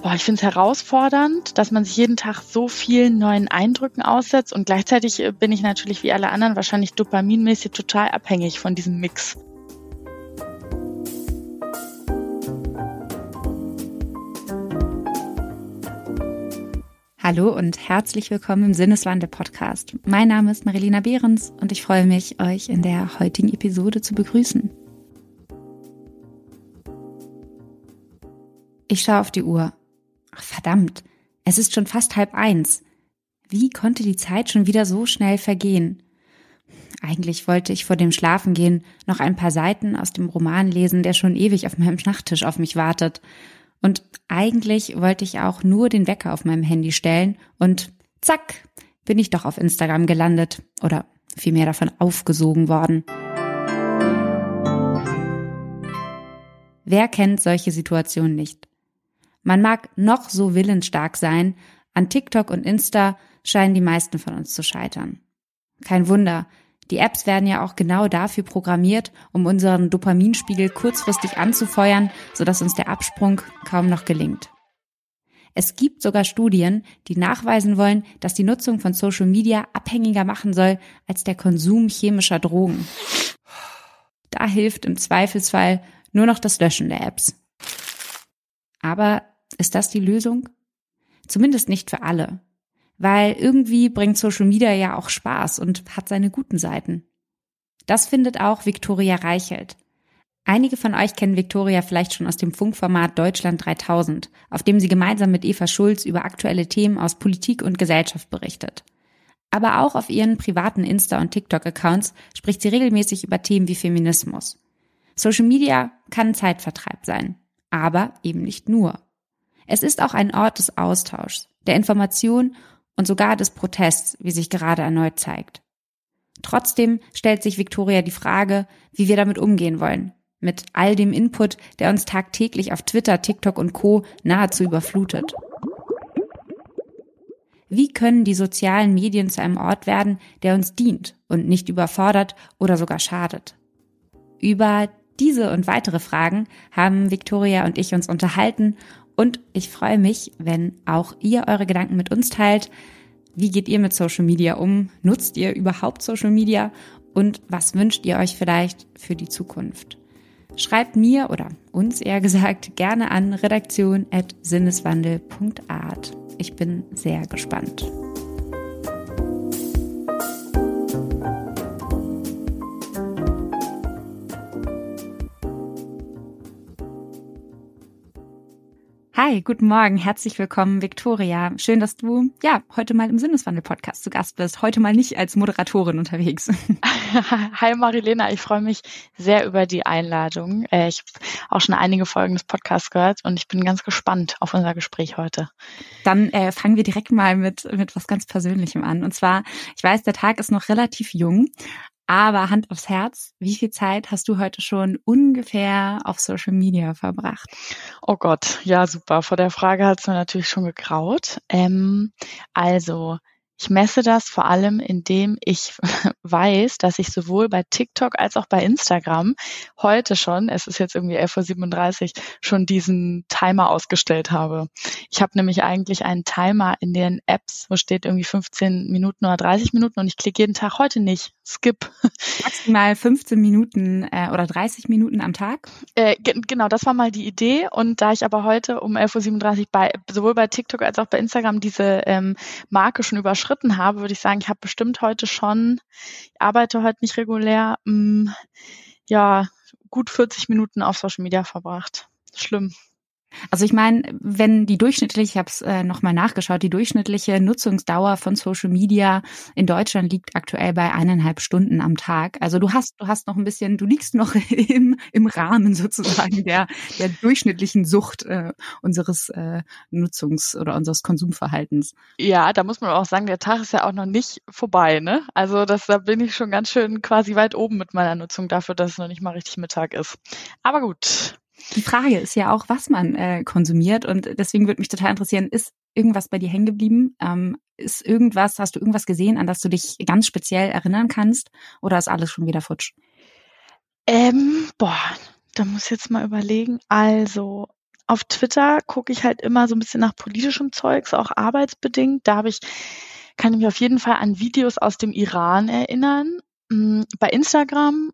Boah, ich finde es herausfordernd, dass man sich jeden Tag so vielen neuen Eindrücken aussetzt und gleichzeitig äh, bin ich natürlich wie alle anderen wahrscheinlich dopaminmäßig total abhängig von diesem Mix. Hallo und herzlich willkommen im Sinneswandel Podcast. Mein Name ist Marilena Behrens und ich freue mich, euch in der heutigen Episode zu begrüßen. Ich schaue auf die Uhr. Verdammt, es ist schon fast halb eins. Wie konnte die Zeit schon wieder so schnell vergehen? Eigentlich wollte ich vor dem Schlafengehen noch ein paar Seiten aus dem Roman lesen, der schon ewig auf meinem Nachttisch auf mich wartet. Und eigentlich wollte ich auch nur den Wecker auf meinem Handy stellen und zack, bin ich doch auf Instagram gelandet oder vielmehr davon aufgesogen worden. Wer kennt solche Situationen nicht? Man mag noch so willensstark sein, an TikTok und Insta scheinen die meisten von uns zu scheitern. Kein Wunder, die Apps werden ja auch genau dafür programmiert, um unseren Dopaminspiegel kurzfristig anzufeuern, sodass uns der Absprung kaum noch gelingt. Es gibt sogar Studien, die nachweisen wollen, dass die Nutzung von Social Media abhängiger machen soll als der Konsum chemischer Drogen. Da hilft im Zweifelsfall nur noch das Löschen der Apps. Aber ist das die Lösung? Zumindest nicht für alle. Weil irgendwie bringt Social Media ja auch Spaß und hat seine guten Seiten. Das findet auch Viktoria Reichelt. Einige von euch kennen Viktoria vielleicht schon aus dem Funkformat Deutschland 3000, auf dem sie gemeinsam mit Eva Schulz über aktuelle Themen aus Politik und Gesellschaft berichtet. Aber auch auf ihren privaten Insta- und TikTok-Accounts spricht sie regelmäßig über Themen wie Feminismus. Social Media kann Zeitvertreib sein, aber eben nicht nur. Es ist auch ein Ort des Austauschs, der Information und sogar des Protests, wie sich gerade erneut zeigt. Trotzdem stellt sich Victoria die Frage, wie wir damit umgehen wollen, mit all dem Input, der uns tagtäglich auf Twitter, TikTok und Co nahezu überflutet. Wie können die sozialen Medien zu einem Ort werden, der uns dient und nicht überfordert oder sogar schadet? Über diese und weitere Fragen haben Victoria und ich uns unterhalten und ich freue mich, wenn auch ihr eure Gedanken mit uns teilt. Wie geht ihr mit Social Media um? Nutzt ihr überhaupt Social Media? Und was wünscht ihr euch vielleicht für die Zukunft? Schreibt mir oder uns eher gesagt gerne an redaktion.sinneswandel.art. Ich bin sehr gespannt. Hi, guten Morgen, herzlich willkommen, Victoria. Schön, dass du ja heute mal im Sinneswandel-Podcast zu Gast bist. Heute mal nicht als Moderatorin unterwegs. Hi Marilena, ich freue mich sehr über die Einladung. Äh, ich habe auch schon einige Folgen des Podcasts gehört und ich bin ganz gespannt auf unser Gespräch heute. Dann äh, fangen wir direkt mal mit, mit was ganz Persönlichem an. Und zwar, ich weiß, der Tag ist noch relativ jung, aber Hand aufs Herz, wie viel Zeit hast du heute schon ungefähr auf Social Media verbracht? Oh Gott, ja super. Vor der Frage hat es mir natürlich schon gegraut. Ähm, also ich messe das vor allem, indem ich weiß, dass ich sowohl bei TikTok als auch bei Instagram heute schon, es ist jetzt irgendwie 11.37 Uhr, schon diesen Timer ausgestellt habe. Ich habe nämlich eigentlich einen Timer in den Apps, wo steht irgendwie 15 Minuten oder 30 Minuten und ich klicke jeden Tag heute nicht. Skip. Maximal 15 Minuten äh, oder 30 Minuten am Tag? Äh, genau, das war mal die Idee. Und da ich aber heute um 11.37 Uhr bei, sowohl bei TikTok als auch bei Instagram diese ähm, Marke schon überschritten habe, würde ich sagen, ich habe bestimmt heute schon, ich arbeite heute nicht regulär, mh, mm, ja, gut 40 Minuten auf Social Media verbracht. Schlimm. Also ich meine, wenn die durchschnittliche, ich habe es äh, nochmal nachgeschaut, die durchschnittliche Nutzungsdauer von Social Media in Deutschland liegt aktuell bei eineinhalb Stunden am Tag. Also du hast, du hast noch ein bisschen, du liegst noch im, im Rahmen sozusagen der, der durchschnittlichen Sucht äh, unseres äh, Nutzungs- oder unseres Konsumverhaltens. Ja, da muss man auch sagen, der Tag ist ja auch noch nicht vorbei, ne? Also das, da bin ich schon ganz schön quasi weit oben mit meiner Nutzung dafür, dass es noch nicht mal richtig Mittag ist. Aber gut. Die Frage ist ja auch, was man äh, konsumiert und deswegen würde mich total interessieren, ist irgendwas bei dir hängen geblieben? Ähm, ist irgendwas, hast du irgendwas gesehen, an das du dich ganz speziell erinnern kannst oder ist alles schon wieder futsch? Ähm, boah, da muss ich jetzt mal überlegen. Also auf Twitter gucke ich halt immer so ein bisschen nach politischem Zeugs, auch arbeitsbedingt. Da habe ich, kann ich mich auf jeden Fall an Videos aus dem Iran erinnern. Mm, bei Instagram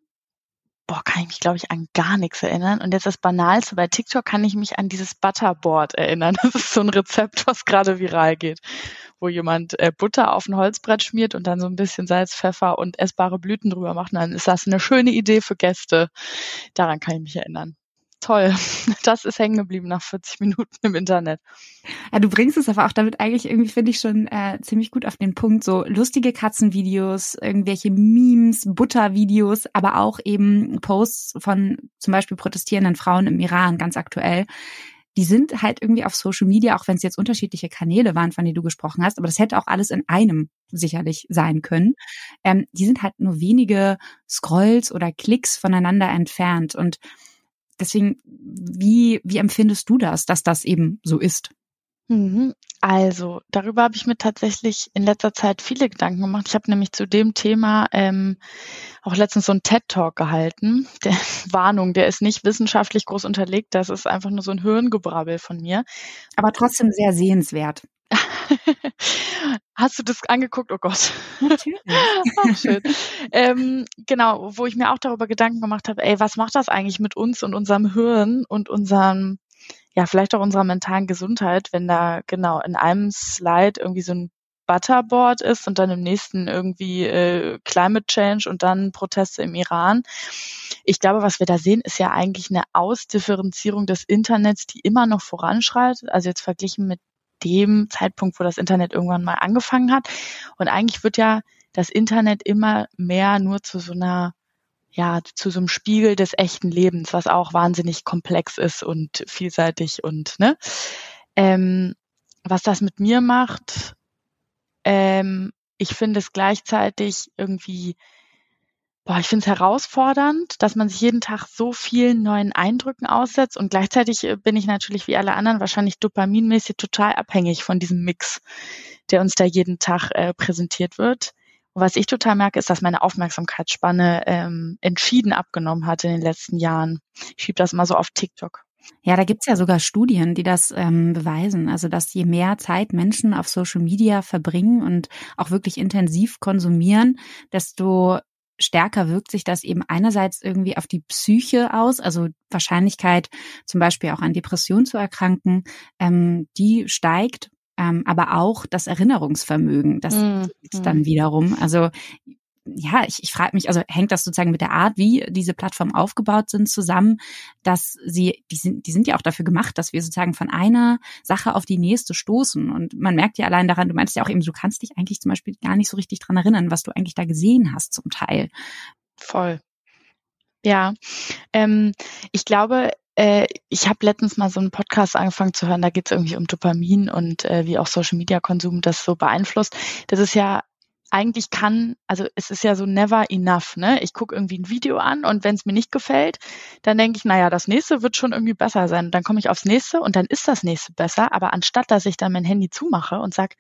boah, kann ich mich, glaube ich, an gar nichts erinnern. Und jetzt das Banalste, bei TikTok kann ich mich an dieses Butterboard erinnern. Das ist so ein Rezept, was gerade viral geht, wo jemand äh, Butter auf ein Holzbrett schmiert und dann so ein bisschen Salz, Pfeffer und essbare Blüten drüber macht. Und dann ist das eine schöne Idee für Gäste. Daran kann ich mich erinnern toll. Das ist hängen geblieben nach 40 Minuten im Internet. Ja, du bringst es aber auch damit eigentlich irgendwie, finde ich, schon äh, ziemlich gut auf den Punkt. So lustige Katzenvideos, irgendwelche Memes, Buttervideos, aber auch eben Posts von zum Beispiel protestierenden Frauen im Iran, ganz aktuell. Die sind halt irgendwie auf Social Media, auch wenn es jetzt unterschiedliche Kanäle waren, von denen du gesprochen hast, aber das hätte auch alles in einem sicherlich sein können. Ähm, die sind halt nur wenige Scrolls oder Klicks voneinander entfernt und Deswegen, wie, wie empfindest du das, dass das eben so ist? Mhm. Also, darüber habe ich mir tatsächlich in letzter Zeit viele Gedanken gemacht. Ich habe nämlich zu dem Thema ähm, auch letztens so einen TED-Talk gehalten. Der Warnung, der ist nicht wissenschaftlich groß unterlegt, das ist einfach nur so ein Hirngebrabbel von mir. Aber trotzdem sehr sehenswert. Hast du das angeguckt? Oh Gott. Natürlich. Ach, schön. ähm, genau, wo ich mir auch darüber Gedanken gemacht habe, ey, was macht das eigentlich mit uns und unserem Hirn und unserem, ja, vielleicht auch unserer mentalen Gesundheit, wenn da genau in einem Slide irgendwie so ein Butterboard ist und dann im nächsten irgendwie äh, Climate Change und dann Proteste im Iran. Ich glaube, was wir da sehen, ist ja eigentlich eine Ausdifferenzierung des Internets, die immer noch voranschreitet. Also jetzt verglichen mit dem Zeitpunkt, wo das Internet irgendwann mal angefangen hat. Und eigentlich wird ja das Internet immer mehr nur zu so einer ja, zu so einem Spiegel des echten Lebens, was auch wahnsinnig komplex ist und vielseitig und ne. Ähm, was das mit mir macht, ähm, ich finde es gleichzeitig irgendwie Boah, ich finde es herausfordernd, dass man sich jeden Tag so vielen neuen Eindrücken aussetzt und gleichzeitig äh, bin ich natürlich wie alle anderen wahrscheinlich dopaminmäßig total abhängig von diesem Mix, der uns da jeden Tag äh, präsentiert wird. Und was ich total merke, ist, dass meine Aufmerksamkeitsspanne ähm, entschieden abgenommen hat in den letzten Jahren. Ich schiebe das mal so auf TikTok. Ja, da gibt's ja sogar Studien, die das ähm, beweisen. Also, dass je mehr Zeit Menschen auf Social Media verbringen und auch wirklich intensiv konsumieren, desto stärker wirkt sich das eben einerseits irgendwie auf die Psyche aus, also Wahrscheinlichkeit zum Beispiel auch an Depression zu erkranken, ähm, die steigt, ähm, aber auch das Erinnerungsvermögen, das mm, ist dann wiederum. Also ja, ich, ich frage mich, also hängt das sozusagen mit der Art, wie diese Plattformen aufgebaut sind, zusammen, dass sie, die sind, die sind ja auch dafür gemacht, dass wir sozusagen von einer Sache auf die nächste stoßen. Und man merkt ja allein daran, du meinst ja auch eben, du kannst dich eigentlich zum Beispiel gar nicht so richtig dran erinnern, was du eigentlich da gesehen hast zum Teil. Voll. Ja, ähm, ich glaube, äh, ich habe letztens mal so einen Podcast angefangen zu hören, da geht es irgendwie um Dopamin und äh, wie auch Social Media Konsum das so beeinflusst. Das ist ja eigentlich kann, also es ist ja so never enough, ne? Ich gucke irgendwie ein Video an und wenn es mir nicht gefällt, dann denke ich, naja, das nächste wird schon irgendwie besser sein. Und dann komme ich aufs nächste und dann ist das nächste besser. Aber anstatt dass ich dann mein Handy zumache und sag,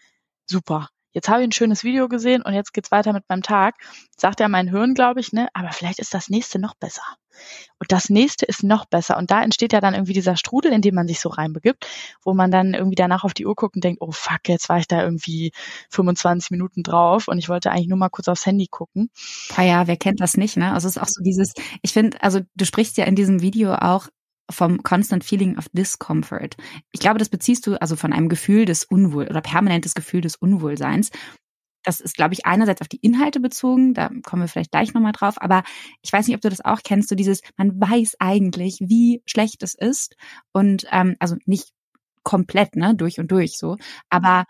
super, jetzt habe ich ein schönes Video gesehen und jetzt geht's weiter mit meinem Tag, sagt ja mein Hirn, glaube ich, ne, aber vielleicht ist das nächste noch besser. Und das nächste ist noch besser. Und da entsteht ja dann irgendwie dieser Strudel, in dem man sich so reinbegibt, wo man dann irgendwie danach auf die Uhr guckt und denkt, oh fuck, jetzt war ich da irgendwie 25 Minuten drauf und ich wollte eigentlich nur mal kurz aufs Handy gucken. Ah ja, wer kennt das nicht, ne? Also es ist auch so dieses, ich finde, also du sprichst ja in diesem Video auch vom constant feeling of discomfort. Ich glaube, das beziehst du also von einem Gefühl des Unwohl oder permanentes Gefühl des Unwohlseins. Das ist, glaube ich, einerseits auf die Inhalte bezogen, da kommen wir vielleicht gleich nochmal drauf, aber ich weiß nicht, ob du das auch kennst, so dieses, man weiß eigentlich, wie schlecht es ist und ähm, also nicht komplett, ne, durch und durch so, aber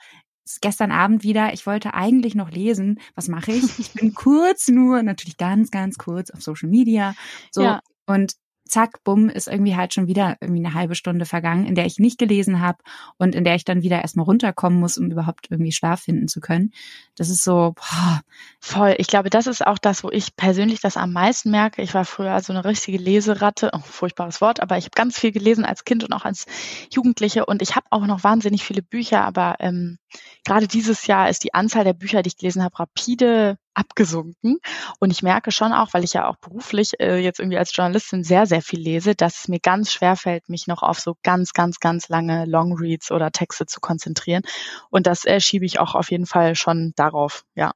gestern Abend wieder, ich wollte eigentlich noch lesen, was mache ich? Ich bin kurz nur, natürlich ganz, ganz kurz auf Social Media, so, ja. und zack, bumm, ist irgendwie halt schon wieder irgendwie eine halbe Stunde vergangen, in der ich nicht gelesen habe und in der ich dann wieder erstmal runterkommen muss, um überhaupt irgendwie Schlaf finden zu können. Das ist so boah. voll. Ich glaube, das ist auch das, wo ich persönlich das am meisten merke. Ich war früher so eine richtige Leseratte, oh, furchtbares Wort, aber ich habe ganz viel gelesen als Kind und auch als Jugendliche und ich habe auch noch wahnsinnig viele Bücher, aber ähm, gerade dieses Jahr ist die Anzahl der Bücher, die ich gelesen habe, rapide abgesunken. Und ich merke schon auch, weil ich ja auch beruflich äh, jetzt irgendwie als Journalistin sehr, sehr viel lese, dass es mir ganz schwer fällt, mich noch auf so ganz, ganz, ganz lange Longreads oder Texte zu konzentrieren. Und das äh, schiebe ich auch auf jeden Fall schon darauf, ja.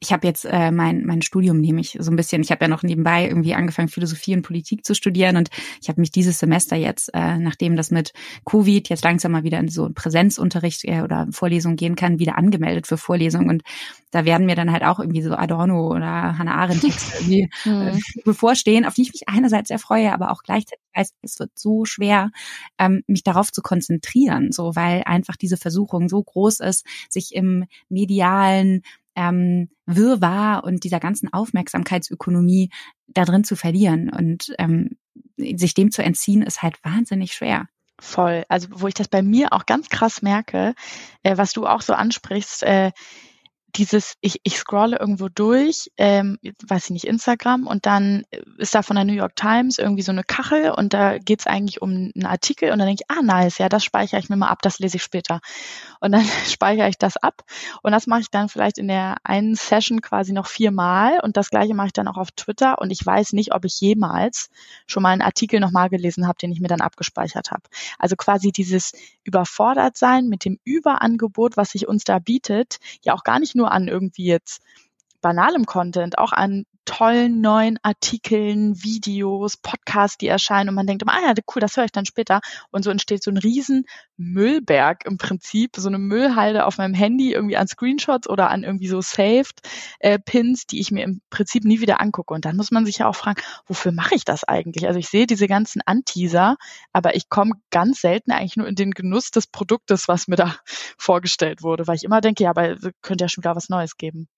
Ich habe jetzt äh, mein, mein Studium nehme ich so ein bisschen. Ich habe ja noch nebenbei irgendwie angefangen, Philosophie und Politik zu studieren und ich habe mich dieses Semester jetzt, äh, nachdem das mit Covid jetzt langsam mal wieder in so einen Präsenzunterricht äh, oder Vorlesung gehen kann, wieder angemeldet für Vorlesungen. Und da werden mir dann halt auch irgendwie so Adorno oder Hannah Arendt Texte irgendwie äh, mhm. bevorstehen, auf die ich mich einerseits sehr freue, aber auch gleichzeitig weiß, es wird so schwer, ähm, mich darauf zu konzentrieren, so weil einfach diese Versuchung so groß ist, sich im medialen ähm, Wirrwarr und dieser ganzen Aufmerksamkeitsökonomie da drin zu verlieren. Und ähm, sich dem zu entziehen, ist halt wahnsinnig schwer. Voll. Also wo ich das bei mir auch ganz krass merke, äh, was du auch so ansprichst, äh, dieses, ich, ich scrolle irgendwo durch, ähm, weiß ich nicht, Instagram und dann ist da von der New York Times irgendwie so eine Kachel und da geht's eigentlich um einen Artikel und dann denke ich, ah nice, ja, das speichere ich mir mal ab, das lese ich später. Und dann speichere ich das ab und das mache ich dann vielleicht in der einen Session quasi noch viermal und das gleiche mache ich dann auch auf Twitter und ich weiß nicht, ob ich jemals schon mal einen Artikel nochmal gelesen habe, den ich mir dann abgespeichert habe. Also quasi dieses überfordert sein mit dem Überangebot, was sich uns da bietet, ja auch gar nicht nur an irgendwie jetzt banalem Content, auch an tollen neuen Artikeln, Videos, Podcasts, die erscheinen und man denkt immer, ah ja, cool, das höre ich dann später. Und so entsteht so ein riesen Müllberg im Prinzip, so eine Müllhalde auf meinem Handy irgendwie an Screenshots oder an irgendwie so Saved äh, Pins, die ich mir im Prinzip nie wieder angucke. Und dann muss man sich ja auch fragen, wofür mache ich das eigentlich? Also ich sehe diese ganzen Anteaser, aber ich komme ganz selten eigentlich nur in den Genuss des Produktes, was mir da vorgestellt wurde, weil ich immer denke, ja, aber könnte ja schon wieder was Neues geben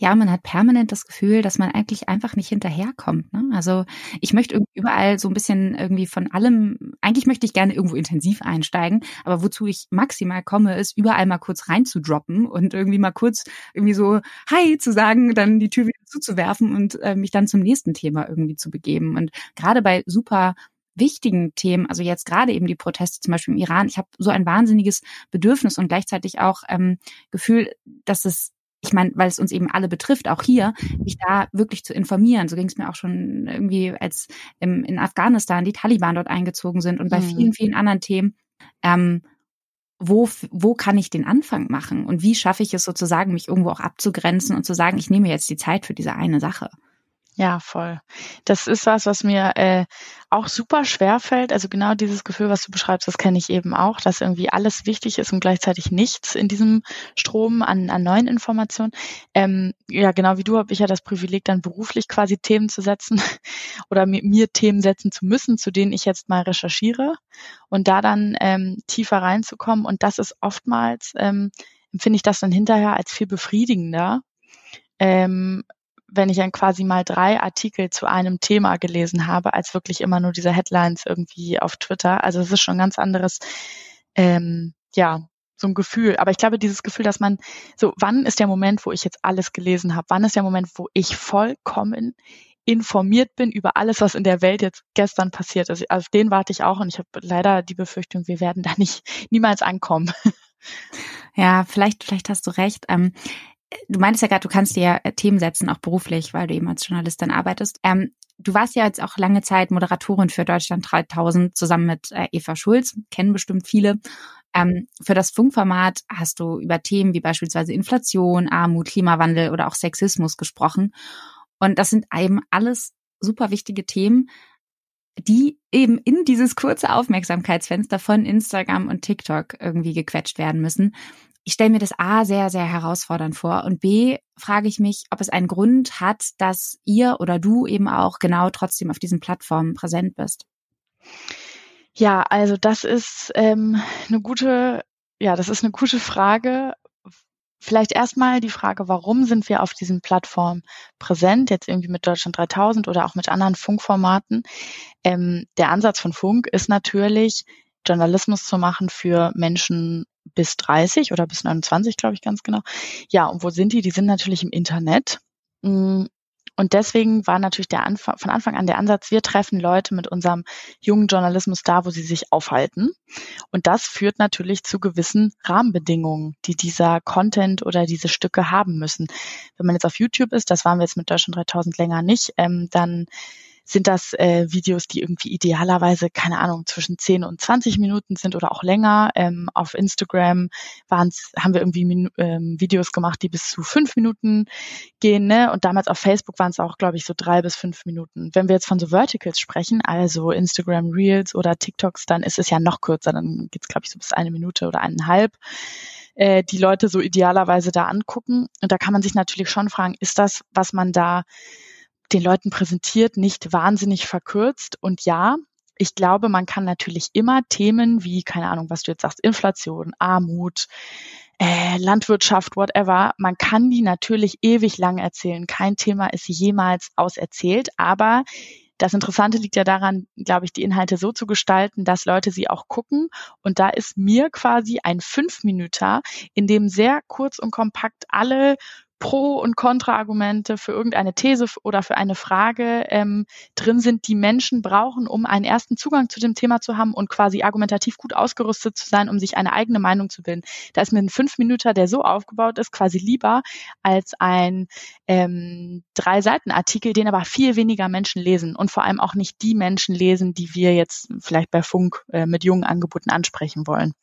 ja, man hat permanent das Gefühl, dass man eigentlich einfach nicht hinterherkommt. Ne? Also ich möchte überall so ein bisschen irgendwie von allem, eigentlich möchte ich gerne irgendwo intensiv einsteigen, aber wozu ich maximal komme, ist überall mal kurz reinzudroppen und irgendwie mal kurz irgendwie so Hi zu sagen, dann die Tür wieder zuzuwerfen und äh, mich dann zum nächsten Thema irgendwie zu begeben. Und gerade bei super wichtigen Themen, also jetzt gerade eben die Proteste zum Beispiel im Iran, ich habe so ein wahnsinniges Bedürfnis und gleichzeitig auch ähm, Gefühl, dass es ich meine, weil es uns eben alle betrifft, auch hier, mich da wirklich zu informieren. So ging es mir auch schon irgendwie, als im, in Afghanistan die Taliban dort eingezogen sind und bei mhm. vielen, vielen anderen Themen. Ähm, wo, wo kann ich den Anfang machen und wie schaffe ich es sozusagen, mich irgendwo auch abzugrenzen und zu sagen, ich nehme jetzt die Zeit für diese eine Sache. Ja, voll. Das ist was, was mir äh, auch super schwer fällt. Also genau dieses Gefühl, was du beschreibst, das kenne ich eben auch, dass irgendwie alles wichtig ist und gleichzeitig nichts in diesem Strom an, an neuen Informationen. Ähm, ja, genau wie du habe ich ja das Privileg, dann beruflich quasi Themen zu setzen oder mir, mir Themen setzen zu müssen, zu denen ich jetzt mal recherchiere und da dann ähm, tiefer reinzukommen. Und das ist oftmals, ähm, empfinde ich das dann hinterher als viel befriedigender, ähm, wenn ich dann quasi mal drei Artikel zu einem Thema gelesen habe, als wirklich immer nur diese Headlines irgendwie auf Twitter. Also es ist schon ein ganz anderes, ähm, ja, so ein Gefühl. Aber ich glaube, dieses Gefühl, dass man so, wann ist der Moment, wo ich jetzt alles gelesen habe? Wann ist der Moment, wo ich vollkommen informiert bin über alles, was in der Welt jetzt gestern passiert ist? Auf den warte ich auch und ich habe leider die Befürchtung, wir werden da nicht niemals ankommen. Ja, vielleicht, vielleicht hast du recht. Du meintest ja gerade, du kannst dir äh, Themen setzen, auch beruflich, weil du eben als Journalistin arbeitest. Ähm, du warst ja jetzt auch lange Zeit Moderatorin für Deutschland 3000 zusammen mit äh, Eva Schulz, kennen bestimmt viele. Ähm, für das Funkformat hast du über Themen wie beispielsweise Inflation, Armut, Klimawandel oder auch Sexismus gesprochen. Und das sind eben alles super wichtige Themen, die eben in dieses kurze Aufmerksamkeitsfenster von Instagram und TikTok irgendwie gequetscht werden müssen ich stelle mir das A sehr, sehr herausfordernd vor und B frage ich mich, ob es einen Grund hat, dass ihr oder du eben auch genau trotzdem auf diesen Plattformen präsent bist. Ja, also das ist ähm, eine gute, ja, das ist eine gute Frage. Vielleicht erstmal die Frage, warum sind wir auf diesen Plattformen präsent, jetzt irgendwie mit Deutschland 3000 oder auch mit anderen Funkformaten. Ähm, der Ansatz von Funk ist natürlich, Journalismus zu machen für Menschen bis 30 oder bis 29, glaube ich ganz genau. Ja, und wo sind die? Die sind natürlich im Internet. Mm, Und deswegen war natürlich der Anfang, von Anfang an der Ansatz, wir treffen Leute mit unserem jungen Journalismus da, wo sie sich aufhalten. Und das führt natürlich zu gewissen Rahmenbedingungen, die dieser Content oder diese Stücke haben müssen. Wenn man jetzt auf YouTube ist, das waren wir jetzt mit Deutschland 3000 länger nicht, ähm, dann sind das äh, Videos, die irgendwie idealerweise, keine Ahnung, zwischen 10 und 20 Minuten sind oder auch länger. Ähm, auf Instagram waren's, haben wir irgendwie Minu ähm, Videos gemacht, die bis zu fünf Minuten gehen. Ne? Und damals auf Facebook waren es auch, glaube ich, so drei bis fünf Minuten. Wenn wir jetzt von so Verticals sprechen, also Instagram Reels oder TikToks, dann ist es ja noch kürzer. Dann geht's, glaube ich, so bis eine Minute oder eineinhalb äh, die Leute so idealerweise da angucken. Und da kann man sich natürlich schon fragen, ist das, was man da den Leuten präsentiert, nicht wahnsinnig verkürzt. Und ja, ich glaube, man kann natürlich immer Themen wie, keine Ahnung, was du jetzt sagst, Inflation, Armut, äh, Landwirtschaft, whatever, man kann die natürlich ewig lang erzählen. Kein Thema ist jemals auserzählt, aber das Interessante liegt ja daran, glaube ich, die Inhalte so zu gestalten, dass Leute sie auch gucken. Und da ist mir quasi ein Fünf-Minüter, in dem sehr kurz und kompakt alle Pro- und Kontraargumente für irgendeine These oder für eine Frage ähm, drin sind, die Menschen brauchen, um einen ersten Zugang zu dem Thema zu haben und quasi argumentativ gut ausgerüstet zu sein, um sich eine eigene Meinung zu bilden. Da ist mir ein Fünf-Minüter, der so aufgebaut ist, quasi lieber als ein ähm, Drei-Seiten-Artikel, den aber viel weniger Menschen lesen und vor allem auch nicht die Menschen lesen, die wir jetzt vielleicht bei Funk äh, mit jungen Angeboten ansprechen wollen.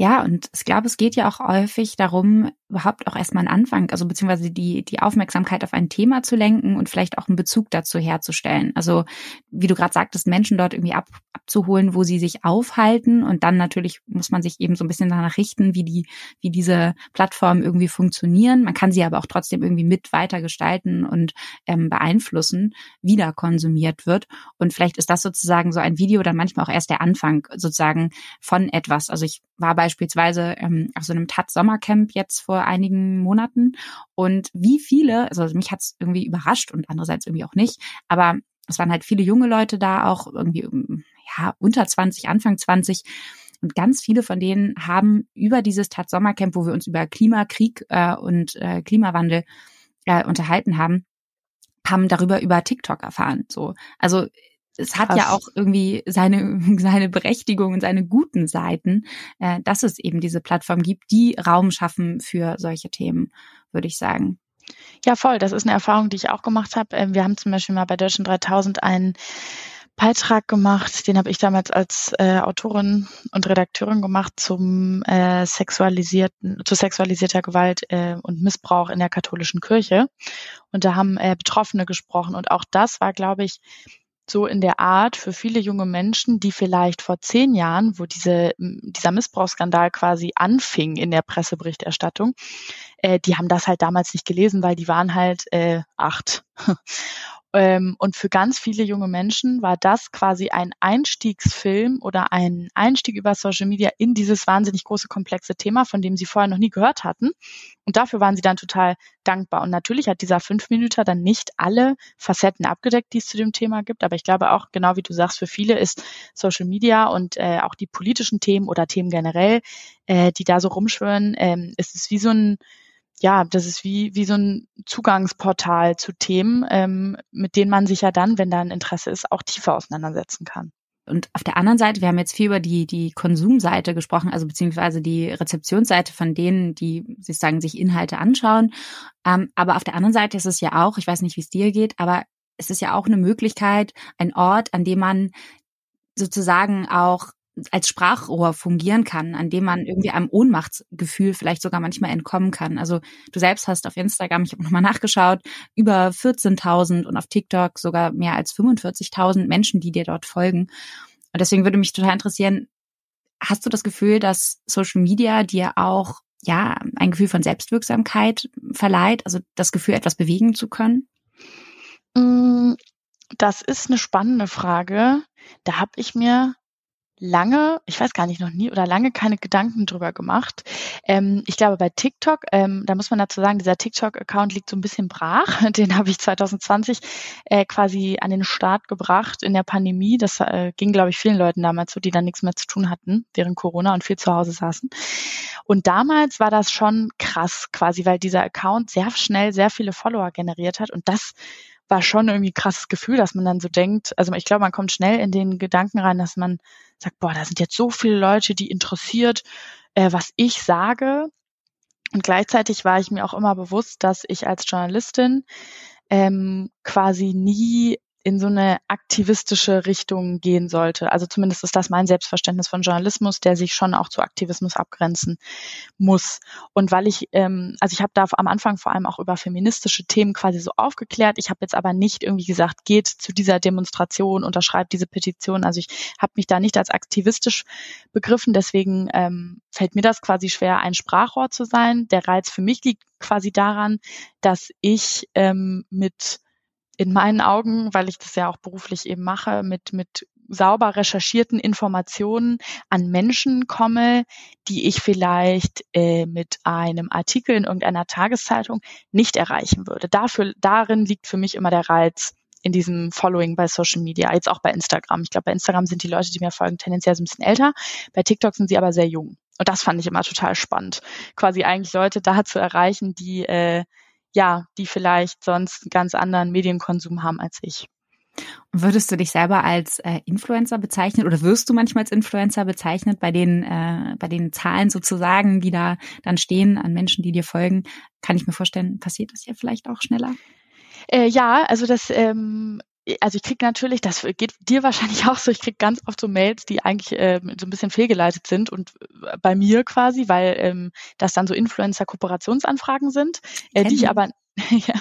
Ja, und ich glaube, es geht ja auch häufig darum, überhaupt auch erstmal einen Anfang, also beziehungsweise die, die Aufmerksamkeit auf ein Thema zu lenken und vielleicht auch einen Bezug dazu herzustellen. Also, wie du gerade sagtest, Menschen dort irgendwie ab, abzuholen, wo sie sich aufhalten. Und dann natürlich muss man sich eben so ein bisschen danach richten, wie die, wie diese Plattformen irgendwie funktionieren. Man kann sie aber auch trotzdem irgendwie mit weiter gestalten und ähm, beeinflussen, wie da konsumiert wird. Und vielleicht ist das sozusagen so ein Video dann manchmal auch erst der Anfang sozusagen von etwas. Also ich war beispielsweise ähm, auf so einem TAT Sommercamp jetzt vor einigen Monaten und wie viele, also mich hat's irgendwie überrascht und andererseits irgendwie auch nicht, aber es waren halt viele junge Leute da, auch irgendwie ja unter 20, Anfang 20 und ganz viele von denen haben über dieses TAT Sommercamp, wo wir uns über Klimakrieg äh, und äh, Klimawandel äh, unterhalten haben, haben darüber über TikTok erfahren. So, also es hat Krass. ja auch irgendwie seine, seine Berechtigung und seine guten Seiten, äh, dass es eben diese Plattform gibt, die Raum schaffen für solche Themen, würde ich sagen. Ja, voll. Das ist eine Erfahrung, die ich auch gemacht habe. Ähm, wir haben zum Beispiel mal bei Deutschen 3000 einen Beitrag gemacht, den habe ich damals als äh, Autorin und Redakteurin gemacht zum äh, sexualisierten, zu sexualisierter Gewalt äh, und Missbrauch in der katholischen Kirche. Und da haben äh, Betroffene gesprochen. Und auch das war, glaube ich, so in der Art für viele junge Menschen, die vielleicht vor zehn Jahren, wo diese, dieser Missbrauchsskandal quasi anfing in der Presseberichterstattung, äh, die haben das halt damals nicht gelesen, weil die waren halt äh, acht. Ähm, und für ganz viele junge Menschen war das quasi ein Einstiegsfilm oder ein Einstieg über Social Media in dieses wahnsinnig große, komplexe Thema, von dem sie vorher noch nie gehört hatten. Und dafür waren sie dann total dankbar. Und natürlich hat dieser fünf Minuten dann nicht alle Facetten abgedeckt, die es zu dem Thema gibt. Aber ich glaube auch, genau wie du sagst, für viele ist Social Media und äh, auch die politischen Themen oder Themen generell, äh, die da so rumschwören, äh, ist es wie so ein ja, das ist wie, wie so ein Zugangsportal zu Themen, ähm, mit denen man sich ja dann, wenn da ein Interesse ist, auch tiefer auseinandersetzen kann. Und auf der anderen Seite, wir haben jetzt viel über die, die Konsumseite gesprochen, also beziehungsweise die Rezeptionsseite von denen, die sozusagen sich Inhalte anschauen. Ähm, aber auf der anderen Seite ist es ja auch, ich weiß nicht, wie es dir geht, aber es ist ja auch eine Möglichkeit, ein Ort, an dem man sozusagen auch als Sprachrohr fungieren kann, an dem man irgendwie einem Ohnmachtsgefühl vielleicht sogar manchmal entkommen kann. Also du selbst hast auf Instagram, ich habe nochmal nachgeschaut, über 14.000 und auf TikTok sogar mehr als 45.000 Menschen, die dir dort folgen. Und deswegen würde mich total interessieren, hast du das Gefühl, dass Social Media dir auch ja ein Gefühl von Selbstwirksamkeit verleiht, also das Gefühl, etwas bewegen zu können? Mm, das ist eine spannende Frage. Da habe ich mir lange, ich weiß gar nicht, noch nie oder lange keine Gedanken drüber gemacht. Ähm, ich glaube, bei TikTok, ähm, da muss man dazu sagen, dieser TikTok-Account liegt so ein bisschen brach. Den habe ich 2020 äh, quasi an den Start gebracht in der Pandemie. Das äh, ging, glaube ich, vielen Leuten damals so, die dann nichts mehr zu tun hatten während Corona und viel zu Hause saßen. Und damals war das schon krass quasi, weil dieser Account sehr schnell sehr viele Follower generiert hat und das war schon irgendwie krasses Gefühl, dass man dann so denkt, also ich glaube, man kommt schnell in den Gedanken rein, dass man sagt, boah, da sind jetzt so viele Leute, die interessiert, äh, was ich sage. Und gleichzeitig war ich mir auch immer bewusst, dass ich als Journalistin ähm, quasi nie in so eine aktivistische Richtung gehen sollte. Also zumindest ist das mein Selbstverständnis von Journalismus, der sich schon auch zu Aktivismus abgrenzen muss. Und weil ich, ähm, also ich habe da am Anfang vor allem auch über feministische Themen quasi so aufgeklärt. Ich habe jetzt aber nicht irgendwie gesagt, geht zu dieser Demonstration, unterschreibt diese Petition. Also ich habe mich da nicht als aktivistisch begriffen. Deswegen ähm, fällt mir das quasi schwer, ein Sprachrohr zu sein. Der Reiz für mich liegt quasi daran, dass ich ähm, mit in meinen Augen, weil ich das ja auch beruflich eben mache, mit, mit sauber recherchierten Informationen an Menschen komme, die ich vielleicht äh, mit einem Artikel in irgendeiner Tageszeitung nicht erreichen würde. Dafür, darin liegt für mich immer der Reiz in diesem Following bei Social Media, jetzt auch bei Instagram. Ich glaube, bei Instagram sind die Leute, die mir folgen, tendenziell so ein bisschen älter. Bei TikTok sind sie aber sehr jung. Und das fand ich immer total spannend. Quasi eigentlich Leute da zu erreichen, die äh, ja, die vielleicht sonst einen ganz anderen Medienkonsum haben als ich. Würdest du dich selber als äh, Influencer bezeichnen oder wirst du manchmal als Influencer bezeichnet bei den äh, bei den Zahlen sozusagen, die da dann stehen an Menschen, die dir folgen? Kann ich mir vorstellen, passiert das ja vielleicht auch schneller? Äh, ja, also das ähm, also ich krieg natürlich, das geht dir wahrscheinlich auch so, ich krieg ganz oft so Mails, die eigentlich ähm, so ein bisschen fehlgeleitet sind und äh, bei mir quasi, weil ähm, das dann so Influencer-Kooperationsanfragen sind, äh, die ich aber ja,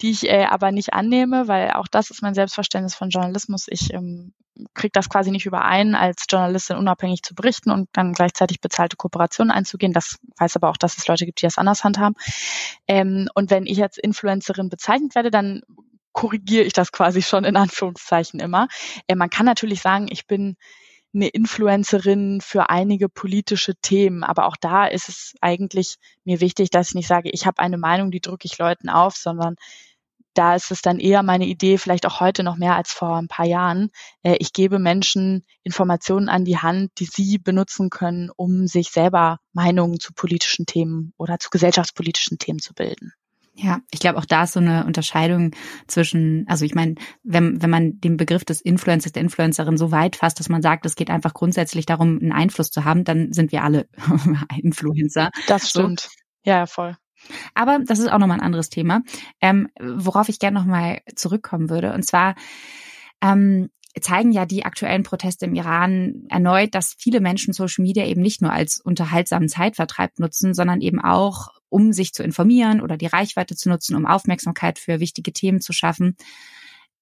die ich äh, aber nicht annehme, weil auch das ist mein Selbstverständnis von Journalismus. Ich ähm, kriege das quasi nicht überein, als Journalistin unabhängig zu berichten und dann gleichzeitig bezahlte Kooperationen einzugehen. Das weiß aber auch, dass es Leute gibt, die das anders handhaben. Ähm, und wenn ich als Influencerin bezeichnet werde, dann korrigiere ich das quasi schon in Anführungszeichen immer. Äh, man kann natürlich sagen, ich bin eine Influencerin für einige politische Themen, aber auch da ist es eigentlich mir wichtig, dass ich nicht sage, ich habe eine Meinung, die drücke ich Leuten auf, sondern da ist es dann eher meine Idee, vielleicht auch heute noch mehr als vor ein paar Jahren. Äh, ich gebe Menschen Informationen an die Hand, die sie benutzen können, um sich selber Meinungen zu politischen Themen oder zu gesellschaftspolitischen Themen zu bilden. Ja, ich glaube auch da ist so eine Unterscheidung zwischen, also ich meine, wenn, wenn man den Begriff des Influencers, der Influencerin so weit fasst, dass man sagt, es geht einfach grundsätzlich darum, einen Einfluss zu haben, dann sind wir alle Influencer. Das stimmt. So. Ja, voll. Aber das ist auch nochmal ein anderes Thema, ähm, worauf ich gerne nochmal zurückkommen würde. Und zwar ähm, zeigen ja die aktuellen Proteste im Iran erneut, dass viele Menschen Social Media eben nicht nur als unterhaltsamen Zeitvertreib nutzen, sondern eben auch um sich zu informieren oder die Reichweite zu nutzen, um Aufmerksamkeit für wichtige Themen zu schaffen.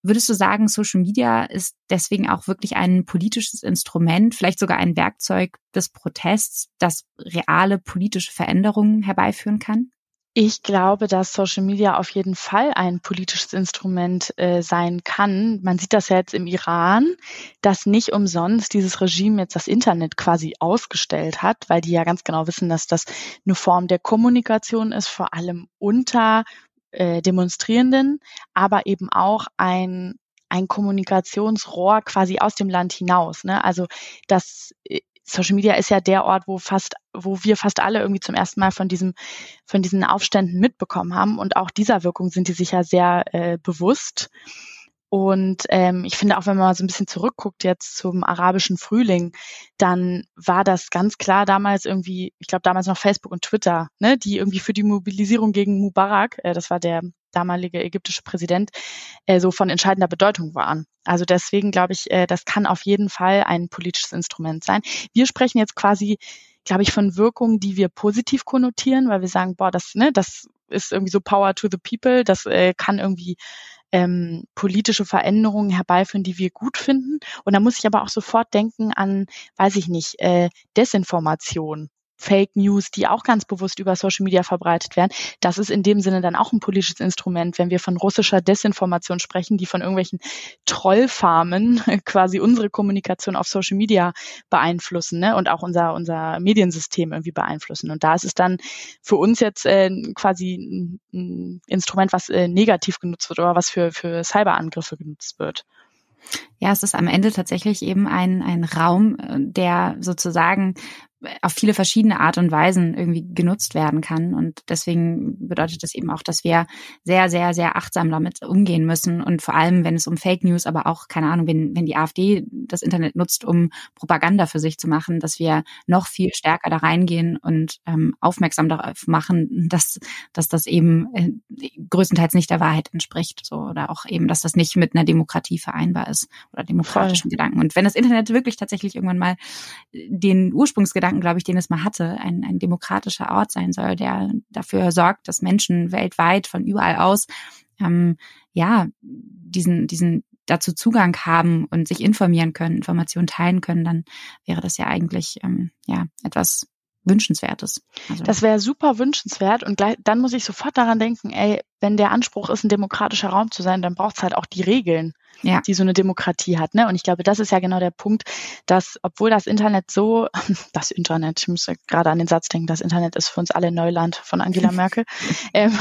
Würdest du sagen, Social Media ist deswegen auch wirklich ein politisches Instrument, vielleicht sogar ein Werkzeug des Protests, das reale politische Veränderungen herbeiführen kann? Ich glaube, dass Social Media auf jeden Fall ein politisches Instrument äh, sein kann. Man sieht das ja jetzt im Iran, dass nicht umsonst dieses Regime jetzt das Internet quasi ausgestellt hat, weil die ja ganz genau wissen, dass das eine Form der Kommunikation ist, vor allem unter äh, Demonstrierenden, aber eben auch ein ein Kommunikationsrohr quasi aus dem Land hinaus. Ne? Also das äh, Social Media ist ja der Ort, wo fast, wo wir fast alle irgendwie zum ersten Mal von diesem, von diesen Aufständen mitbekommen haben. Und auch dieser Wirkung sind die sich ja sehr äh, bewusst. Und ähm, ich finde auch, wenn man mal so ein bisschen zurückguckt jetzt zum arabischen Frühling, dann war das ganz klar damals irgendwie, ich glaube damals noch Facebook und Twitter, ne, die irgendwie für die Mobilisierung gegen Mubarak, äh, das war der damalige ägyptische Präsident, äh, so von entscheidender Bedeutung waren. Also deswegen glaube ich, äh, das kann auf jeden Fall ein politisches Instrument sein. Wir sprechen jetzt quasi, glaube ich, von Wirkungen, die wir positiv konnotieren, weil wir sagen, boah, das, ne, das ist irgendwie so Power to the People, das äh, kann irgendwie ähm, politische Veränderungen herbeiführen, die wir gut finden. Und da muss ich aber auch sofort denken an, weiß ich nicht, äh, Desinformation Fake News, die auch ganz bewusst über Social Media verbreitet werden. Das ist in dem Sinne dann auch ein politisches Instrument, wenn wir von russischer Desinformation sprechen, die von irgendwelchen Trollfarmen quasi unsere Kommunikation auf Social Media beeinflussen ne? und auch unser, unser Mediensystem irgendwie beeinflussen. Und da ist es dann für uns jetzt äh, quasi ein Instrument, was äh, negativ genutzt wird oder was für, für Cyberangriffe genutzt wird. Ja, es ist am Ende tatsächlich eben ein, ein Raum, äh, der sozusagen auf viele verschiedene Art und Weisen irgendwie genutzt werden kann. Und deswegen bedeutet das eben auch, dass wir sehr, sehr, sehr achtsam damit umgehen müssen. Und vor allem, wenn es um Fake News, aber auch, keine Ahnung, wenn, wenn die AfD das Internet nutzt, um Propaganda für sich zu machen, dass wir noch viel stärker da reingehen und ähm, aufmerksam darauf machen, dass, dass das eben äh, größtenteils nicht der Wahrheit entspricht. So, oder auch eben, dass das nicht mit einer Demokratie vereinbar ist oder demokratischen Voll. Gedanken. Und wenn das Internet wirklich tatsächlich irgendwann mal den Ursprungsgedanken Gedanken, glaube ich, den es mal hatte, ein, ein demokratischer Ort sein soll, der dafür sorgt, dass Menschen weltweit von überall aus ähm, ja diesen diesen dazu Zugang haben und sich informieren können, Informationen teilen können, dann wäre das ja eigentlich ähm, ja etwas wünschenswertes. Also. Das wäre super wünschenswert und gleich, dann muss ich sofort daran denken, ey, wenn der Anspruch ist, ein demokratischer Raum zu sein, dann braucht es halt auch die Regeln, ja. die so eine Demokratie hat. Ne? Und ich glaube, das ist ja genau der Punkt, dass obwohl das Internet so, das Internet, ich muss gerade an den Satz denken, das Internet ist für uns alle Neuland von Angela Merkel, ähm,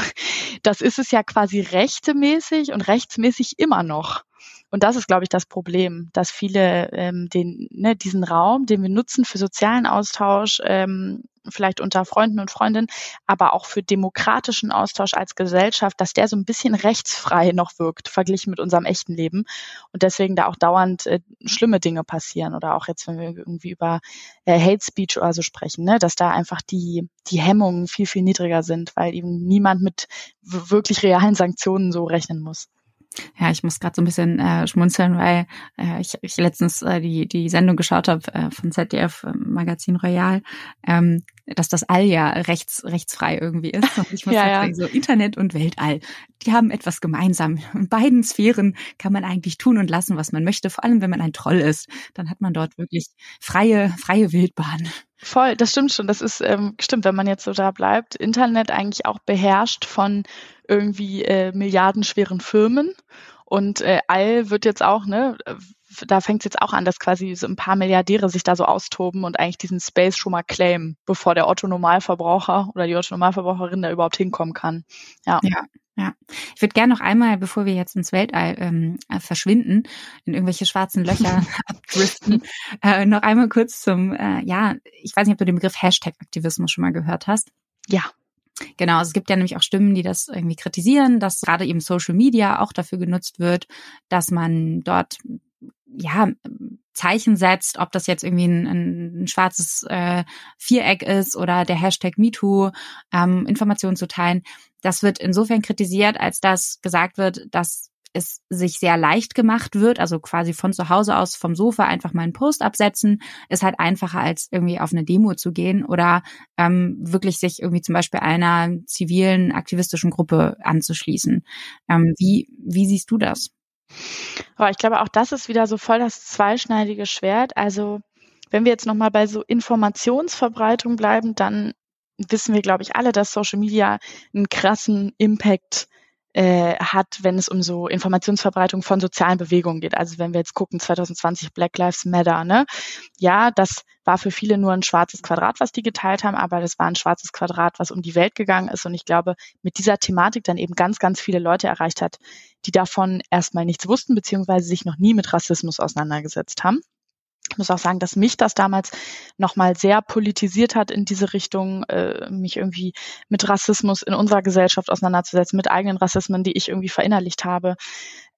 das ist es ja quasi rechtemäßig und rechtsmäßig immer noch. Und das ist, glaube ich, das Problem, dass viele ähm, den, ne, diesen Raum, den wir nutzen für sozialen Austausch, ähm, vielleicht unter Freunden und Freundinnen, aber auch für demokratischen Austausch als Gesellschaft, dass der so ein bisschen rechtsfrei noch wirkt, verglichen mit unserem echten Leben. Und deswegen da auch dauernd äh, schlimme Dinge passieren oder auch jetzt, wenn wir irgendwie über äh, Hate Speech oder so sprechen, ne, dass da einfach die, die Hemmungen viel, viel niedriger sind, weil eben niemand mit wirklich realen Sanktionen so rechnen muss. Ja, ich muss gerade so ein bisschen äh, schmunzeln, weil äh, ich, ich letztens äh, die, die Sendung geschaut habe äh, von ZDF äh, Magazin Royal, ähm, dass das All ja rechts, rechtsfrei irgendwie ist. Und ich muss ja, ja. so Internet und Weltall, die haben etwas gemeinsam. In beiden Sphären kann man eigentlich tun und lassen, was man möchte, vor allem wenn man ein Troll ist. Dann hat man dort wirklich freie, freie Wildbahn. Voll, das stimmt schon. Das ist ähm, stimmt, wenn man jetzt so da bleibt. Internet eigentlich auch beherrscht von irgendwie äh, milliardenschweren Firmen. Und äh, All wird jetzt auch, ne, da fängt es jetzt auch an, dass quasi so ein paar Milliardäre sich da so austoben und eigentlich diesen Space schon mal claimen, bevor der Otto-Normalverbraucher oder die Otto-Normalverbraucherin da überhaupt hinkommen kann. Ja. ja. Ja, ich würde gerne noch einmal, bevor wir jetzt ins Weltall ähm, äh, verschwinden, in irgendwelche schwarzen Löcher abdriften, äh, noch einmal kurz zum, äh, ja, ich weiß nicht, ob du den Begriff Hashtag-Aktivismus schon mal gehört hast. Ja. Genau, also es gibt ja nämlich auch Stimmen, die das irgendwie kritisieren, dass gerade eben Social Media auch dafür genutzt wird, dass man dort ja Zeichen setzt, ob das jetzt irgendwie ein, ein schwarzes äh, Viereck ist oder der Hashtag MeToo, ähm, Informationen zu teilen. Das wird insofern kritisiert, als dass gesagt wird, dass es sich sehr leicht gemacht wird, also quasi von zu Hause aus vom Sofa einfach mal einen Post absetzen, ist halt einfacher als irgendwie auf eine Demo zu gehen oder ähm, wirklich sich irgendwie zum Beispiel einer zivilen aktivistischen Gruppe anzuschließen. Ähm, wie, wie siehst du das? Aber ich glaube, auch das ist wieder so voll das zweischneidige Schwert. Also wenn wir jetzt nochmal bei so Informationsverbreitung bleiben, dann wissen wir, glaube ich, alle, dass Social Media einen krassen Impact äh, hat, wenn es um so Informationsverbreitung von sozialen Bewegungen geht. Also wenn wir jetzt gucken, 2020 Black Lives Matter, ne? Ja, das war für viele nur ein schwarzes Quadrat, was die geteilt haben, aber das war ein schwarzes Quadrat, was um die Welt gegangen ist. Und ich glaube, mit dieser Thematik dann eben ganz, ganz viele Leute erreicht hat, die davon erstmal nichts wussten, beziehungsweise sich noch nie mit Rassismus auseinandergesetzt haben. Ich muss auch sagen, dass mich das damals nochmal sehr politisiert hat in diese Richtung, äh, mich irgendwie mit Rassismus in unserer Gesellschaft auseinanderzusetzen, mit eigenen Rassismen, die ich irgendwie verinnerlicht habe.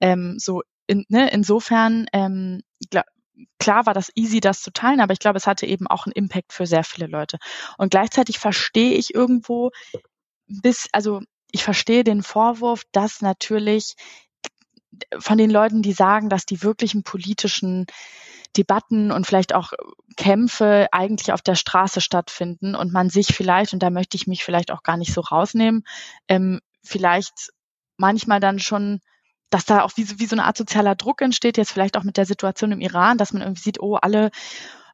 Ähm, so in, ne, insofern ähm, glaub, klar war das easy, das zu teilen, aber ich glaube, es hatte eben auch einen Impact für sehr viele Leute. Und gleichzeitig verstehe ich irgendwo bis, also ich verstehe den Vorwurf, dass natürlich von den Leuten, die sagen, dass die wirklichen politischen Debatten und vielleicht auch Kämpfe eigentlich auf der Straße stattfinden und man sich vielleicht, und da möchte ich mich vielleicht auch gar nicht so rausnehmen, ähm, vielleicht manchmal dann schon dass da auch wie, wie so eine Art sozialer Druck entsteht, jetzt vielleicht auch mit der Situation im Iran, dass man irgendwie sieht, oh, alle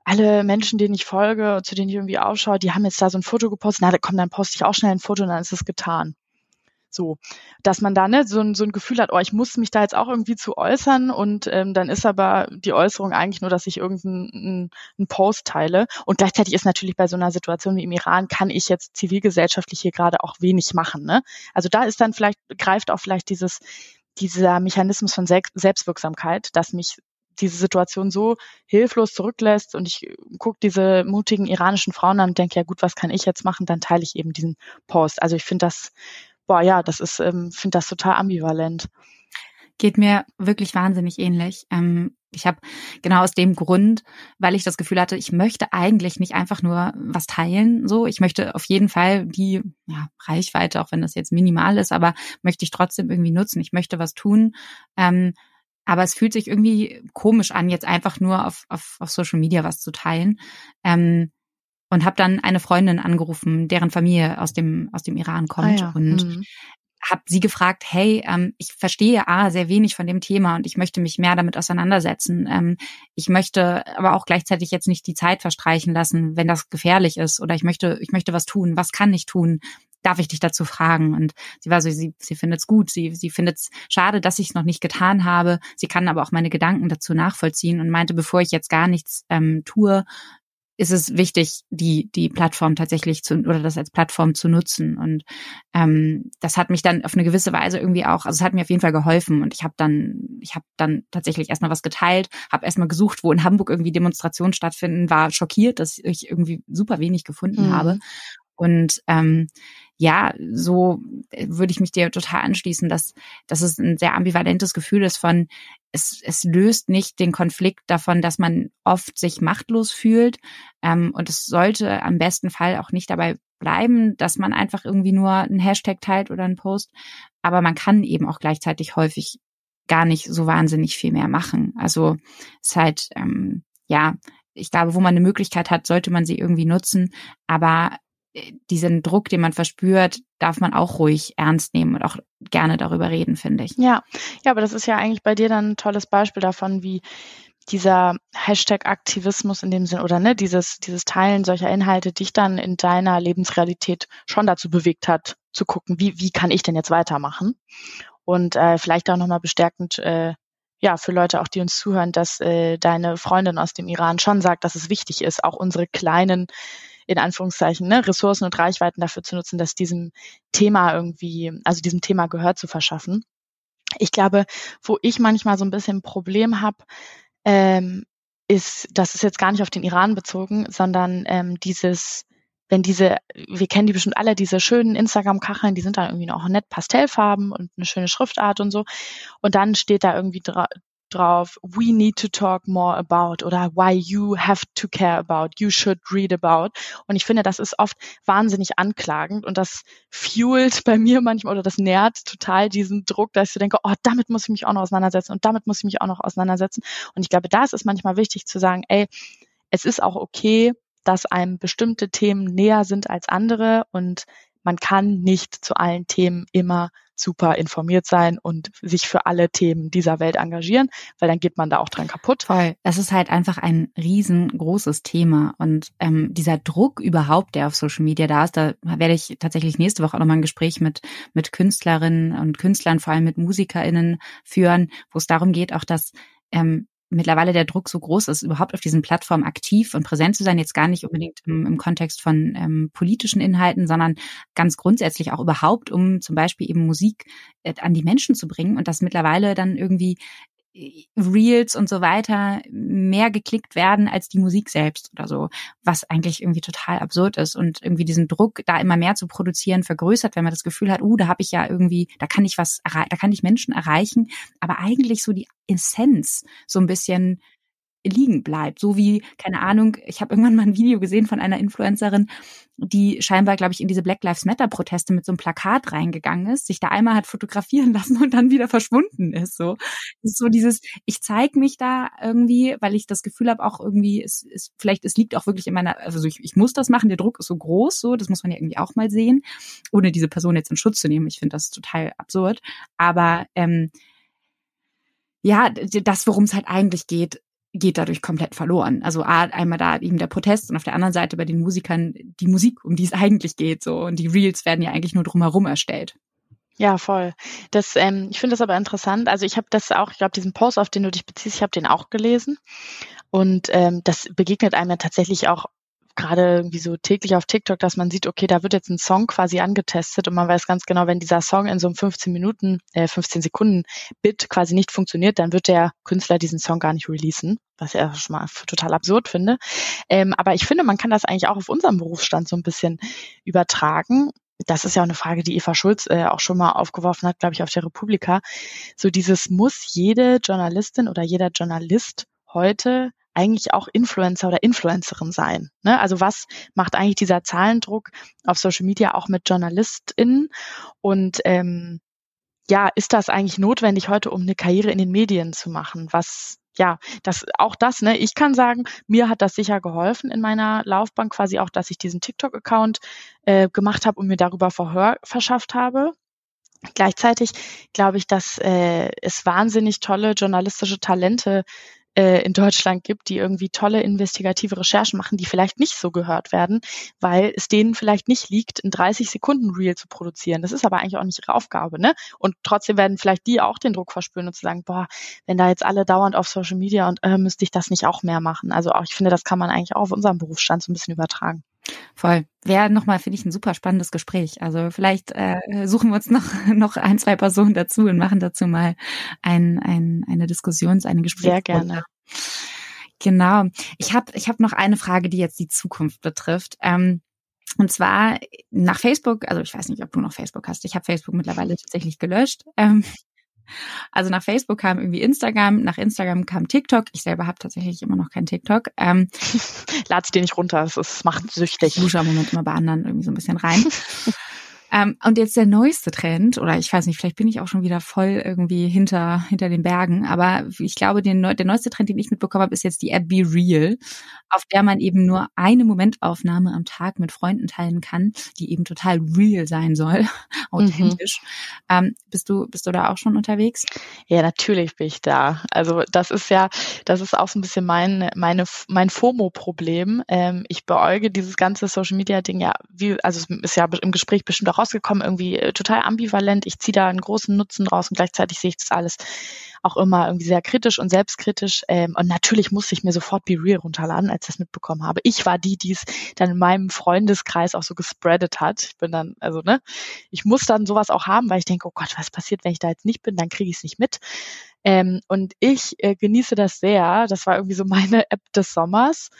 alle Menschen, denen ich folge, zu denen ich irgendwie aufschaue, die haben jetzt da so ein Foto gepostet, na komm, dann poste ich auch schnell ein Foto und dann ist es getan. So, dass man da ne, so, ein, so ein Gefühl hat, oh, ich muss mich da jetzt auch irgendwie zu äußern und ähm, dann ist aber die Äußerung eigentlich nur, dass ich irgendeinen einen Post teile. Und gleichzeitig ist natürlich bei so einer Situation wie im Iran, kann ich jetzt zivilgesellschaftlich hier gerade auch wenig machen. Ne? Also da ist dann vielleicht, greift auch vielleicht dieses, dieser Mechanismus von Selbstwirksamkeit, dass mich diese Situation so hilflos zurücklässt und ich gucke diese mutigen iranischen Frauen an und denke, ja gut, was kann ich jetzt machen? Dann teile ich eben diesen Post. Also ich finde das, boah, ja, das ist, ähm, finde das total ambivalent. Geht mir wirklich wahnsinnig ähnlich. Ähm, ich habe genau aus dem Grund, weil ich das Gefühl hatte, ich möchte eigentlich nicht einfach nur was teilen. So, ich möchte auf jeden Fall die ja, Reichweite, auch wenn das jetzt minimal ist, aber möchte ich trotzdem irgendwie nutzen. Ich möchte was tun. Ähm, aber es fühlt sich irgendwie komisch an, jetzt einfach nur auf, auf, auf Social Media was zu teilen. Ähm, und habe dann eine Freundin angerufen, deren Familie aus dem aus dem Iran kommt ah ja. und mhm. habe sie gefragt, hey, ähm, ich verstehe a sehr wenig von dem Thema und ich möchte mich mehr damit auseinandersetzen. Ähm, ich möchte aber auch gleichzeitig jetzt nicht die Zeit verstreichen lassen, wenn das gefährlich ist oder ich möchte ich möchte was tun. Was kann ich tun? darf ich dich dazu fragen? Und sie war so, sie, sie findet es gut, sie, sie findet es schade, dass ich es noch nicht getan habe. Sie kann aber auch meine Gedanken dazu nachvollziehen und meinte, bevor ich jetzt gar nichts ähm, tue, ist es wichtig, die die Plattform tatsächlich zu oder das als Plattform zu nutzen. Und ähm, das hat mich dann auf eine gewisse Weise irgendwie auch, also es hat mir auf jeden Fall geholfen. Und ich habe dann, ich habe dann tatsächlich erstmal was geteilt, habe erstmal gesucht, wo in Hamburg irgendwie Demonstrationen stattfinden, war schockiert, dass ich irgendwie super wenig gefunden mhm. habe. Und ähm, ja, so würde ich mich dir total anschließen, dass, dass es ein sehr ambivalentes Gefühl ist von, es, es löst nicht den Konflikt davon, dass man oft sich machtlos fühlt. Ähm, und es sollte am besten Fall auch nicht dabei bleiben, dass man einfach irgendwie nur einen Hashtag teilt oder einen Post. Aber man kann eben auch gleichzeitig häufig gar nicht so wahnsinnig viel mehr machen. Also es ist halt, ähm, ja, ich glaube, wo man eine Möglichkeit hat, sollte man sie irgendwie nutzen. Aber diesen Druck, den man verspürt, darf man auch ruhig ernst nehmen und auch gerne darüber reden, finde ich. Ja, ja, aber das ist ja eigentlich bei dir dann ein tolles Beispiel davon, wie dieser Hashtag-Aktivismus in dem Sinn oder ne, dieses, dieses Teilen solcher Inhalte dich dann in deiner Lebensrealität schon dazu bewegt hat, zu gucken, wie, wie kann ich denn jetzt weitermachen? Und äh, vielleicht auch nochmal bestärkend, äh, ja, für Leute auch, die uns zuhören, dass äh, deine Freundin aus dem Iran schon sagt, dass es wichtig ist, auch unsere kleinen in Anführungszeichen, ne, Ressourcen und Reichweiten dafür zu nutzen, dass diesem Thema irgendwie, also diesem Thema Gehör zu verschaffen. Ich glaube, wo ich manchmal so ein bisschen ein Problem habe, ähm, ist, das ist jetzt gar nicht auf den Iran bezogen, sondern ähm, dieses, wenn diese, wir kennen die bestimmt alle, diese schönen Instagram-Kacheln, die sind dann irgendwie noch nett Pastellfarben und eine schöne Schriftart und so. Und dann steht da irgendwie drauf, we need to talk more about oder why you have to care about, you should read about. Und ich finde, das ist oft wahnsinnig anklagend und das fuelt bei mir manchmal oder das nährt total diesen Druck, dass ich denke, oh, damit muss ich mich auch noch auseinandersetzen und damit muss ich mich auch noch auseinandersetzen. Und ich glaube, da ist es manchmal wichtig zu sagen, ey, es ist auch okay, dass einem bestimmte Themen näher sind als andere und man kann nicht zu allen Themen immer super informiert sein und sich für alle Themen dieser Welt engagieren, weil dann geht man da auch dran kaputt. Voll. Das ist halt einfach ein riesengroßes Thema und ähm, dieser Druck überhaupt, der auf Social Media da ist, da werde ich tatsächlich nächste Woche auch nochmal ein Gespräch mit mit Künstlerinnen und Künstlern, vor allem mit MusikerInnen führen, wo es darum geht, auch dass ähm, mittlerweile der Druck so groß ist, überhaupt auf diesen Plattformen aktiv und präsent zu sein, jetzt gar nicht unbedingt im, im Kontext von ähm, politischen Inhalten, sondern ganz grundsätzlich auch überhaupt, um zum Beispiel eben Musik äh, an die Menschen zu bringen und das mittlerweile dann irgendwie Reels und so weiter mehr geklickt werden als die Musik selbst oder so, was eigentlich irgendwie total absurd ist und irgendwie diesen Druck, da immer mehr zu produzieren, vergrößert, wenn man das Gefühl hat, uh, da habe ich ja irgendwie, da kann ich was, da kann ich Menschen erreichen, aber eigentlich so die Essenz so ein bisschen liegen bleibt. So wie, keine Ahnung, ich habe irgendwann mal ein Video gesehen von einer Influencerin, die scheinbar, glaube ich, in diese Black Lives Matter-Proteste mit so einem Plakat reingegangen ist, sich da einmal hat fotografieren lassen und dann wieder verschwunden ist. So, das ist so dieses, ich zeige mich da irgendwie, weil ich das Gefühl habe, auch irgendwie, es, es vielleicht, es liegt auch wirklich in meiner, also ich, ich muss das machen, der Druck ist so groß, so, das muss man ja irgendwie auch mal sehen, ohne diese Person jetzt in Schutz zu nehmen. Ich finde das total absurd. Aber ähm, ja, das, worum es halt eigentlich geht, geht dadurch komplett verloren. Also einmal da eben der Protest und auf der anderen Seite bei den Musikern die Musik, um die es eigentlich geht, so und die Reels werden ja eigentlich nur drumherum erstellt. Ja, voll. Das, ähm, ich finde das aber interessant. Also ich habe das auch, ich glaube, diesen Post, auf den du dich beziehst, ich habe den auch gelesen. Und ähm, das begegnet einem ja tatsächlich auch gerade irgendwie so täglich auf TikTok, dass man sieht, okay, da wird jetzt ein Song quasi angetestet und man weiß ganz genau, wenn dieser Song in so einem 15 Minuten, äh, 15 Sekunden Bit quasi nicht funktioniert, dann wird der Künstler diesen Song gar nicht releasen, was ich schon mal total absurd finde. Ähm, aber ich finde, man kann das eigentlich auch auf unserem Berufsstand so ein bisschen übertragen. Das ist ja auch eine Frage, die Eva Schulz äh, auch schon mal aufgeworfen hat, glaube ich, auf der Republika. So dieses muss jede Journalistin oder jeder Journalist heute eigentlich auch Influencer oder Influencerin sein. Ne? Also was macht eigentlich dieser Zahlendruck auf Social Media auch mit JournalistInnen? Und ähm, ja, ist das eigentlich notwendig heute, um eine Karriere in den Medien zu machen? Was ja, das auch das, ne? Ich kann sagen, mir hat das sicher geholfen in meiner Laufbahn, quasi auch, dass ich diesen TikTok-Account äh, gemacht habe und mir darüber Verhör verschafft habe. Gleichzeitig glaube ich, dass äh, es wahnsinnig tolle journalistische Talente äh, in Deutschland gibt, die irgendwie tolle investigative Recherchen machen, die vielleicht nicht so gehört werden, weil es denen vielleicht nicht liegt, ein 30 Sekunden Reel zu produzieren. Das ist aber eigentlich auch nicht ihre Aufgabe, ne? Und trotzdem werden vielleicht die auch den Druck verspüren und zu sagen, boah, wenn da jetzt alle dauernd auf Social Media und äh, müsste ich das nicht auch mehr machen. Also auch, ich finde, das kann man eigentlich auch auf unserem Berufsstand so ein bisschen übertragen. Voll. Wäre nochmal, finde ich, ein super spannendes Gespräch. Also vielleicht äh, suchen wir uns noch, noch ein, zwei Personen dazu und machen dazu mal ein, ein, eine Diskussions-, eine Gespräch. Sehr gerne. Genau. Ich habe ich hab noch eine Frage, die jetzt die Zukunft betrifft. Ähm, und zwar nach Facebook, also ich weiß nicht, ob du noch Facebook hast. Ich habe Facebook mittlerweile tatsächlich gelöscht. Ähm, also nach Facebook kam irgendwie Instagram, nach Instagram kam TikTok. Ich selber habe tatsächlich immer noch kein TikTok. Ähm, Lad's dir nicht runter, es, macht süchtig. Ich lusche am Moment immer bei anderen irgendwie so ein bisschen rein. Ähm, und jetzt der neueste Trend, oder ich weiß nicht, vielleicht bin ich auch schon wieder voll irgendwie hinter, hinter den Bergen, aber ich glaube, den, der neueste Trend, den ich mitbekommen habe, ist jetzt die App Be Real, auf der man eben nur eine Momentaufnahme am Tag mit Freunden teilen kann, die eben total real sein soll, authentisch. Mhm. Ähm, bist du, bist du da auch schon unterwegs? Ja, natürlich bin ich da. Also das ist ja, das ist auch so ein bisschen mein, meine, mein FOMO-Problem. Ähm, ich beäuge dieses ganze Social Media Ding ja, wie, also es ist ja im Gespräch bestimmt auch rausgekommen, irgendwie äh, total ambivalent. Ich ziehe da einen großen Nutzen raus und gleichzeitig sehe ich das alles auch immer irgendwie sehr kritisch und selbstkritisch. Ähm, und natürlich musste ich mir sofort Be Real runterladen, als ich das mitbekommen habe. Ich war die, die es dann in meinem Freundeskreis auch so gespreadet hat. Ich bin dann, also ne, ich muss dann sowas auch haben, weil ich denke, oh Gott, was passiert, wenn ich da jetzt nicht bin, dann kriege ich es nicht mit. Ähm, und ich äh, genieße das sehr. Das war irgendwie so meine App des Sommers,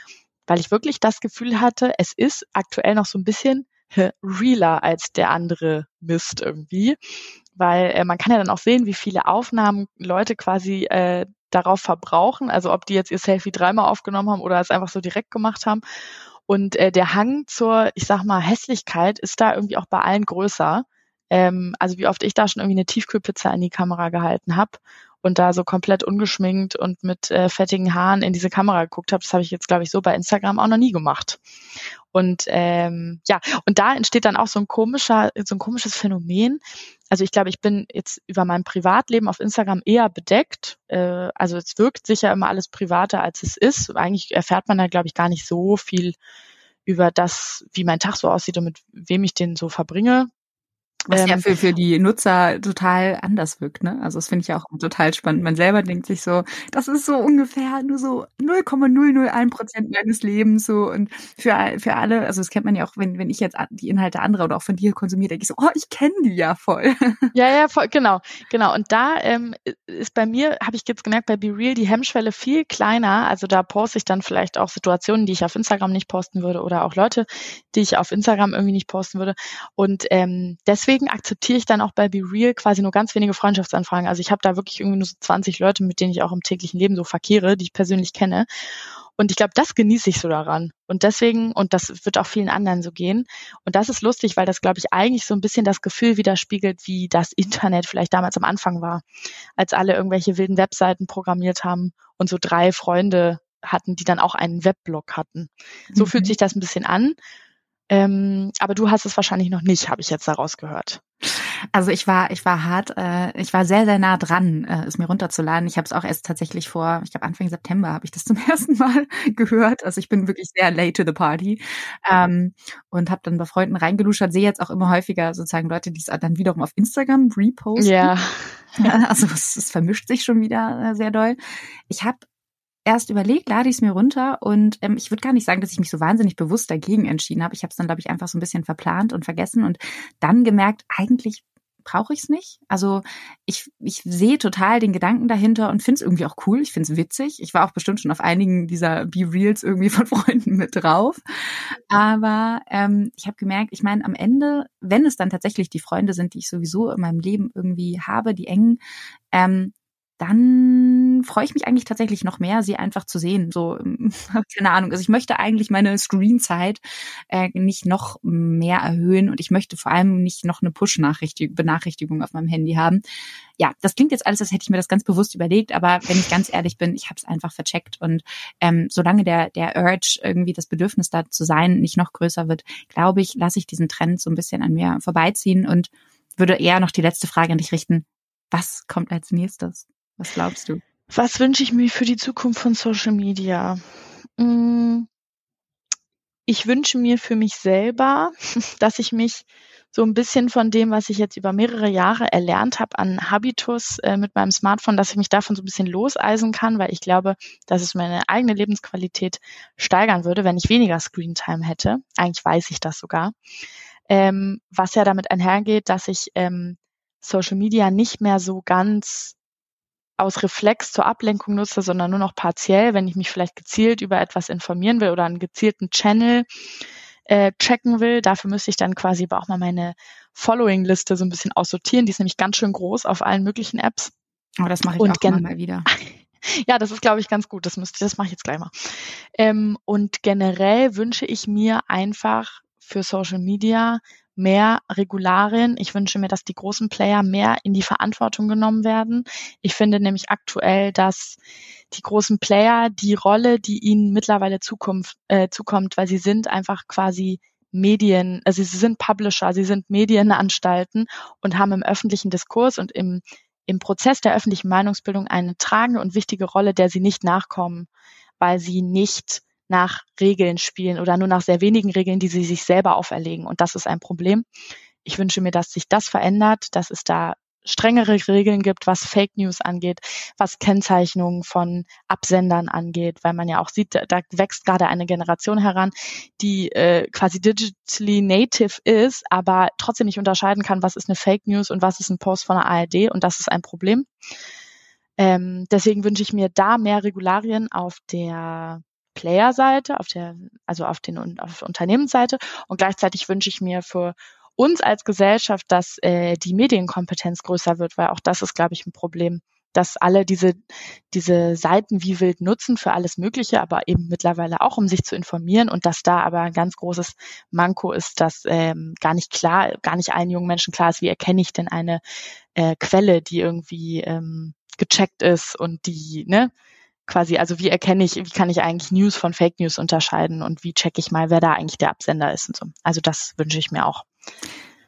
weil ich wirklich das Gefühl hatte, es ist aktuell noch so ein bisschen realer als der andere Mist irgendwie, weil äh, man kann ja dann auch sehen, wie viele Aufnahmen Leute quasi äh, darauf verbrauchen, also ob die jetzt ihr Selfie dreimal aufgenommen haben oder es einfach so direkt gemacht haben. Und äh, der Hang zur, ich sag mal, Hässlichkeit ist da irgendwie auch bei allen größer. Ähm, also wie oft ich da schon irgendwie eine Tiefkühlpizza in die Kamera gehalten habe und da so komplett ungeschminkt und mit äh, fettigen Haaren in diese Kamera geguckt habe, das habe ich jetzt, glaube ich, so bei Instagram auch noch nie gemacht. Und ähm, ja, und da entsteht dann auch so ein komischer, so ein komisches Phänomen. Also ich glaube, ich bin jetzt über mein Privatleben auf Instagram eher bedeckt. Äh, also es wirkt sicher immer alles privater, als es ist. Eigentlich erfährt man da, glaube ich, gar nicht so viel über das, wie mein Tag so aussieht und mit wem ich den so verbringe. Was ähm, ja für, für die Nutzer total anders wirkt, ne? Also das finde ich ja auch total spannend. Man selber denkt sich so, das ist so ungefähr nur so 0,001 Prozent meines Lebens so und für, für alle, also das kennt man ja auch, wenn, wenn ich jetzt die Inhalte anderer oder auch von dir konsumiere, denke ich so, oh, ich kenne die ja voll. Ja, ja, voll, genau, genau. Und da ähm, ist bei mir, habe ich jetzt gemerkt, bei Be Real die Hemmschwelle viel kleiner. Also da poste ich dann vielleicht auch Situationen, die ich auf Instagram nicht posten würde oder auch Leute, die ich auf Instagram irgendwie nicht posten würde. Und ähm, deswegen deswegen akzeptiere ich dann auch bei Be Real quasi nur ganz wenige Freundschaftsanfragen. Also ich habe da wirklich irgendwie nur so 20 Leute, mit denen ich auch im täglichen Leben so verkehre, die ich persönlich kenne. Und ich glaube, das genieße ich so daran. Und deswegen, und das wird auch vielen anderen so gehen. Und das ist lustig, weil das, glaube ich, eigentlich so ein bisschen das Gefühl widerspiegelt, wie das Internet vielleicht damals am Anfang war, als alle irgendwelche wilden Webseiten programmiert haben und so drei Freunde hatten, die dann auch einen Weblog hatten. So mhm. fühlt sich das ein bisschen an. Ähm, aber du hast es wahrscheinlich noch nicht, habe ich jetzt daraus gehört. Also ich war, ich war hart, äh, ich war sehr, sehr nah dran, äh, es mir runterzuladen. Ich habe es auch erst tatsächlich vor, ich glaube Anfang September habe ich das zum ersten Mal gehört. Also ich bin wirklich sehr late to the party ähm, und habe dann bei Freunden reingeluschert. Sehe jetzt auch immer häufiger sozusagen Leute, die es dann wiederum auf Instagram reposten. Ja. Also es, es vermischt sich schon wieder äh, sehr doll. Ich habe erst überlegt, lade ich es mir runter und ähm, ich würde gar nicht sagen, dass ich mich so wahnsinnig bewusst dagegen entschieden habe. Ich habe es dann, glaube ich, einfach so ein bisschen verplant und vergessen und dann gemerkt, eigentlich brauche ich es nicht. Also ich, ich sehe total den Gedanken dahinter und finde es irgendwie auch cool. Ich finde es witzig. Ich war auch bestimmt schon auf einigen dieser Be-Reels irgendwie von Freunden mit drauf. Aber ähm, ich habe gemerkt, ich meine, am Ende, wenn es dann tatsächlich die Freunde sind, die ich sowieso in meinem Leben irgendwie habe, die engen, ähm, dann freue ich mich eigentlich tatsächlich noch mehr, sie einfach zu sehen. So, keine Ahnung. Also ich möchte eigentlich meine Screenzeit äh, nicht noch mehr erhöhen und ich möchte vor allem nicht noch eine Push-Benachrichtigung auf meinem Handy haben. Ja, das klingt jetzt alles, als hätte ich mir das ganz bewusst überlegt, aber wenn ich ganz ehrlich bin, ich habe es einfach vercheckt. Und ähm, solange der, der Urge, irgendwie das Bedürfnis da zu sein, nicht noch größer wird, glaube ich, lasse ich diesen Trend so ein bisschen an mir vorbeiziehen und würde eher noch die letzte Frage an dich richten. Was kommt als nächstes? Was glaubst du? Was wünsche ich mir für die Zukunft von Social Media? Mm, ich wünsche mir für mich selber, dass ich mich so ein bisschen von dem, was ich jetzt über mehrere Jahre erlernt habe an Habitus äh, mit meinem Smartphone, dass ich mich davon so ein bisschen loseisen kann, weil ich glaube, dass es meine eigene Lebensqualität steigern würde, wenn ich weniger Screentime hätte. Eigentlich weiß ich das sogar. Ähm, was ja damit einhergeht, dass ich ähm, Social Media nicht mehr so ganz aus Reflex zur Ablenkung nutze, sondern nur noch partiell, wenn ich mich vielleicht gezielt über etwas informieren will oder einen gezielten Channel äh, checken will. Dafür müsste ich dann quasi aber auch mal meine Following-Liste so ein bisschen aussortieren. Die ist nämlich ganz schön groß auf allen möglichen Apps. Aber oh, das mache ich und auch mal wieder. ja, das ist, glaube ich, ganz gut. Das müsste, das mache ich jetzt gleich mal. Ähm, und generell wünsche ich mir einfach für Social Media mehr Regularien. Ich wünsche mir, dass die großen Player mehr in die Verantwortung genommen werden. Ich finde nämlich aktuell, dass die großen Player die Rolle, die ihnen mittlerweile Zukunft, äh, zukommt, weil sie sind einfach quasi Medien, also sie sind Publisher, sie sind Medienanstalten und haben im öffentlichen Diskurs und im, im Prozess der öffentlichen Meinungsbildung eine tragende und wichtige Rolle, der sie nicht nachkommen, weil sie nicht nach Regeln spielen oder nur nach sehr wenigen Regeln, die sie sich selber auferlegen. Und das ist ein Problem. Ich wünsche mir, dass sich das verändert, dass es da strengere Regeln gibt, was Fake News angeht, was Kennzeichnungen von Absendern angeht, weil man ja auch sieht, da wächst gerade eine Generation heran, die äh, quasi digitally native ist, aber trotzdem nicht unterscheiden kann, was ist eine Fake News und was ist ein Post von der ARD und das ist ein Problem. Ähm, deswegen wünsche ich mir da mehr Regularien auf der Player-Seite, auf der, also auf den auf Unternehmensseite. Und gleichzeitig wünsche ich mir für uns als Gesellschaft, dass äh, die Medienkompetenz größer wird, weil auch das ist, glaube ich, ein Problem, dass alle diese, diese Seiten wie wild nutzen für alles Mögliche, aber eben mittlerweile auch, um sich zu informieren und dass da aber ein ganz großes Manko ist, dass ähm, gar nicht klar, gar nicht allen jungen Menschen klar ist, wie erkenne ich denn eine äh, Quelle, die irgendwie ähm, gecheckt ist und die, ne, quasi, also wie erkenne ich, wie kann ich eigentlich News von Fake News unterscheiden und wie checke ich mal, wer da eigentlich der Absender ist und so. Also das wünsche ich mir auch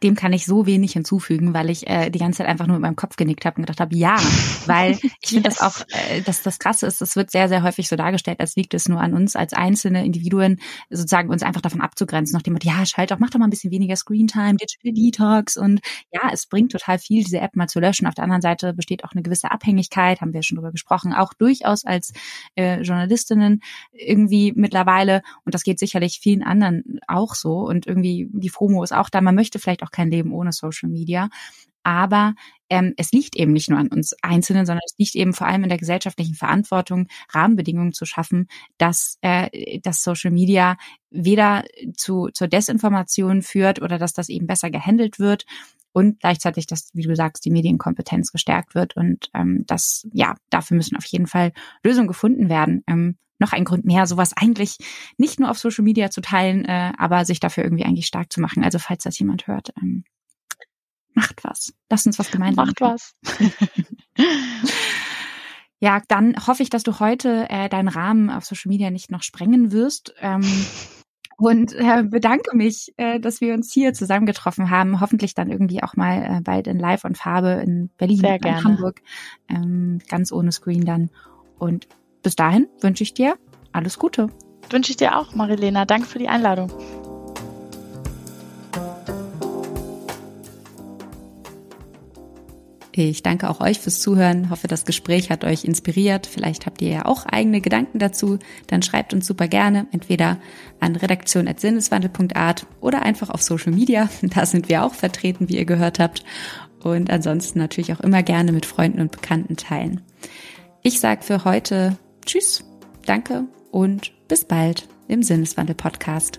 dem kann ich so wenig hinzufügen, weil ich äh, die ganze Zeit einfach nur mit meinem Kopf genickt habe und gedacht habe, ja, weil ich finde yes. das auch, äh, dass das Krasse ist, es wird sehr, sehr häufig so dargestellt, als liegt es nur an uns als einzelne Individuen, sozusagen uns einfach davon abzugrenzen, nach dem Motto, ja, schalt doch, mach doch mal ein bisschen weniger Screentime, Digital Detox und ja, es bringt total viel, diese App mal zu löschen. Auf der anderen Seite besteht auch eine gewisse Abhängigkeit, haben wir schon drüber gesprochen, auch durchaus als äh, Journalistinnen irgendwie mittlerweile und das geht sicherlich vielen anderen auch so und irgendwie die FOMO ist auch da, man möchte vielleicht auch auch kein Leben ohne Social Media. Aber ähm, es liegt eben nicht nur an uns Einzelnen, sondern es liegt eben vor allem in der gesellschaftlichen Verantwortung, Rahmenbedingungen zu schaffen, dass, äh, dass Social Media weder zu, zur Desinformation führt oder dass das eben besser gehandelt wird und gleichzeitig, dass, wie du sagst, die Medienkompetenz gestärkt wird. Und ähm, das, ja, dafür müssen auf jeden Fall Lösungen gefunden werden. Ähm, noch ein Grund mehr, sowas eigentlich nicht nur auf Social Media zu teilen, äh, aber sich dafür irgendwie eigentlich stark zu machen. Also falls das jemand hört, ähm, macht was. Lass uns was gemeinsam Macht was. ja, dann hoffe ich, dass du heute äh, deinen Rahmen auf Social Media nicht noch sprengen wirst. Ähm, und äh, bedanke mich, äh, dass wir uns hier zusammengetroffen haben. Hoffentlich dann irgendwie auch mal äh, bald in Live und Farbe in Berlin, Sehr in. Hamburg, ähm, ganz ohne Screen dann. Und bis dahin wünsche ich dir alles Gute. Wünsche ich dir auch, Marilena. Danke für die Einladung. Ich danke auch euch fürs Zuhören, hoffe, das Gespräch hat euch inspiriert. Vielleicht habt ihr ja auch eigene Gedanken dazu. Dann schreibt uns super gerne, entweder an redaktion.sinneswandel.art oder einfach auf Social Media. Da sind wir auch vertreten, wie ihr gehört habt. Und ansonsten natürlich auch immer gerne mit Freunden und Bekannten teilen. Ich sage für heute Tschüss, danke und bis bald im Sinneswandel-Podcast.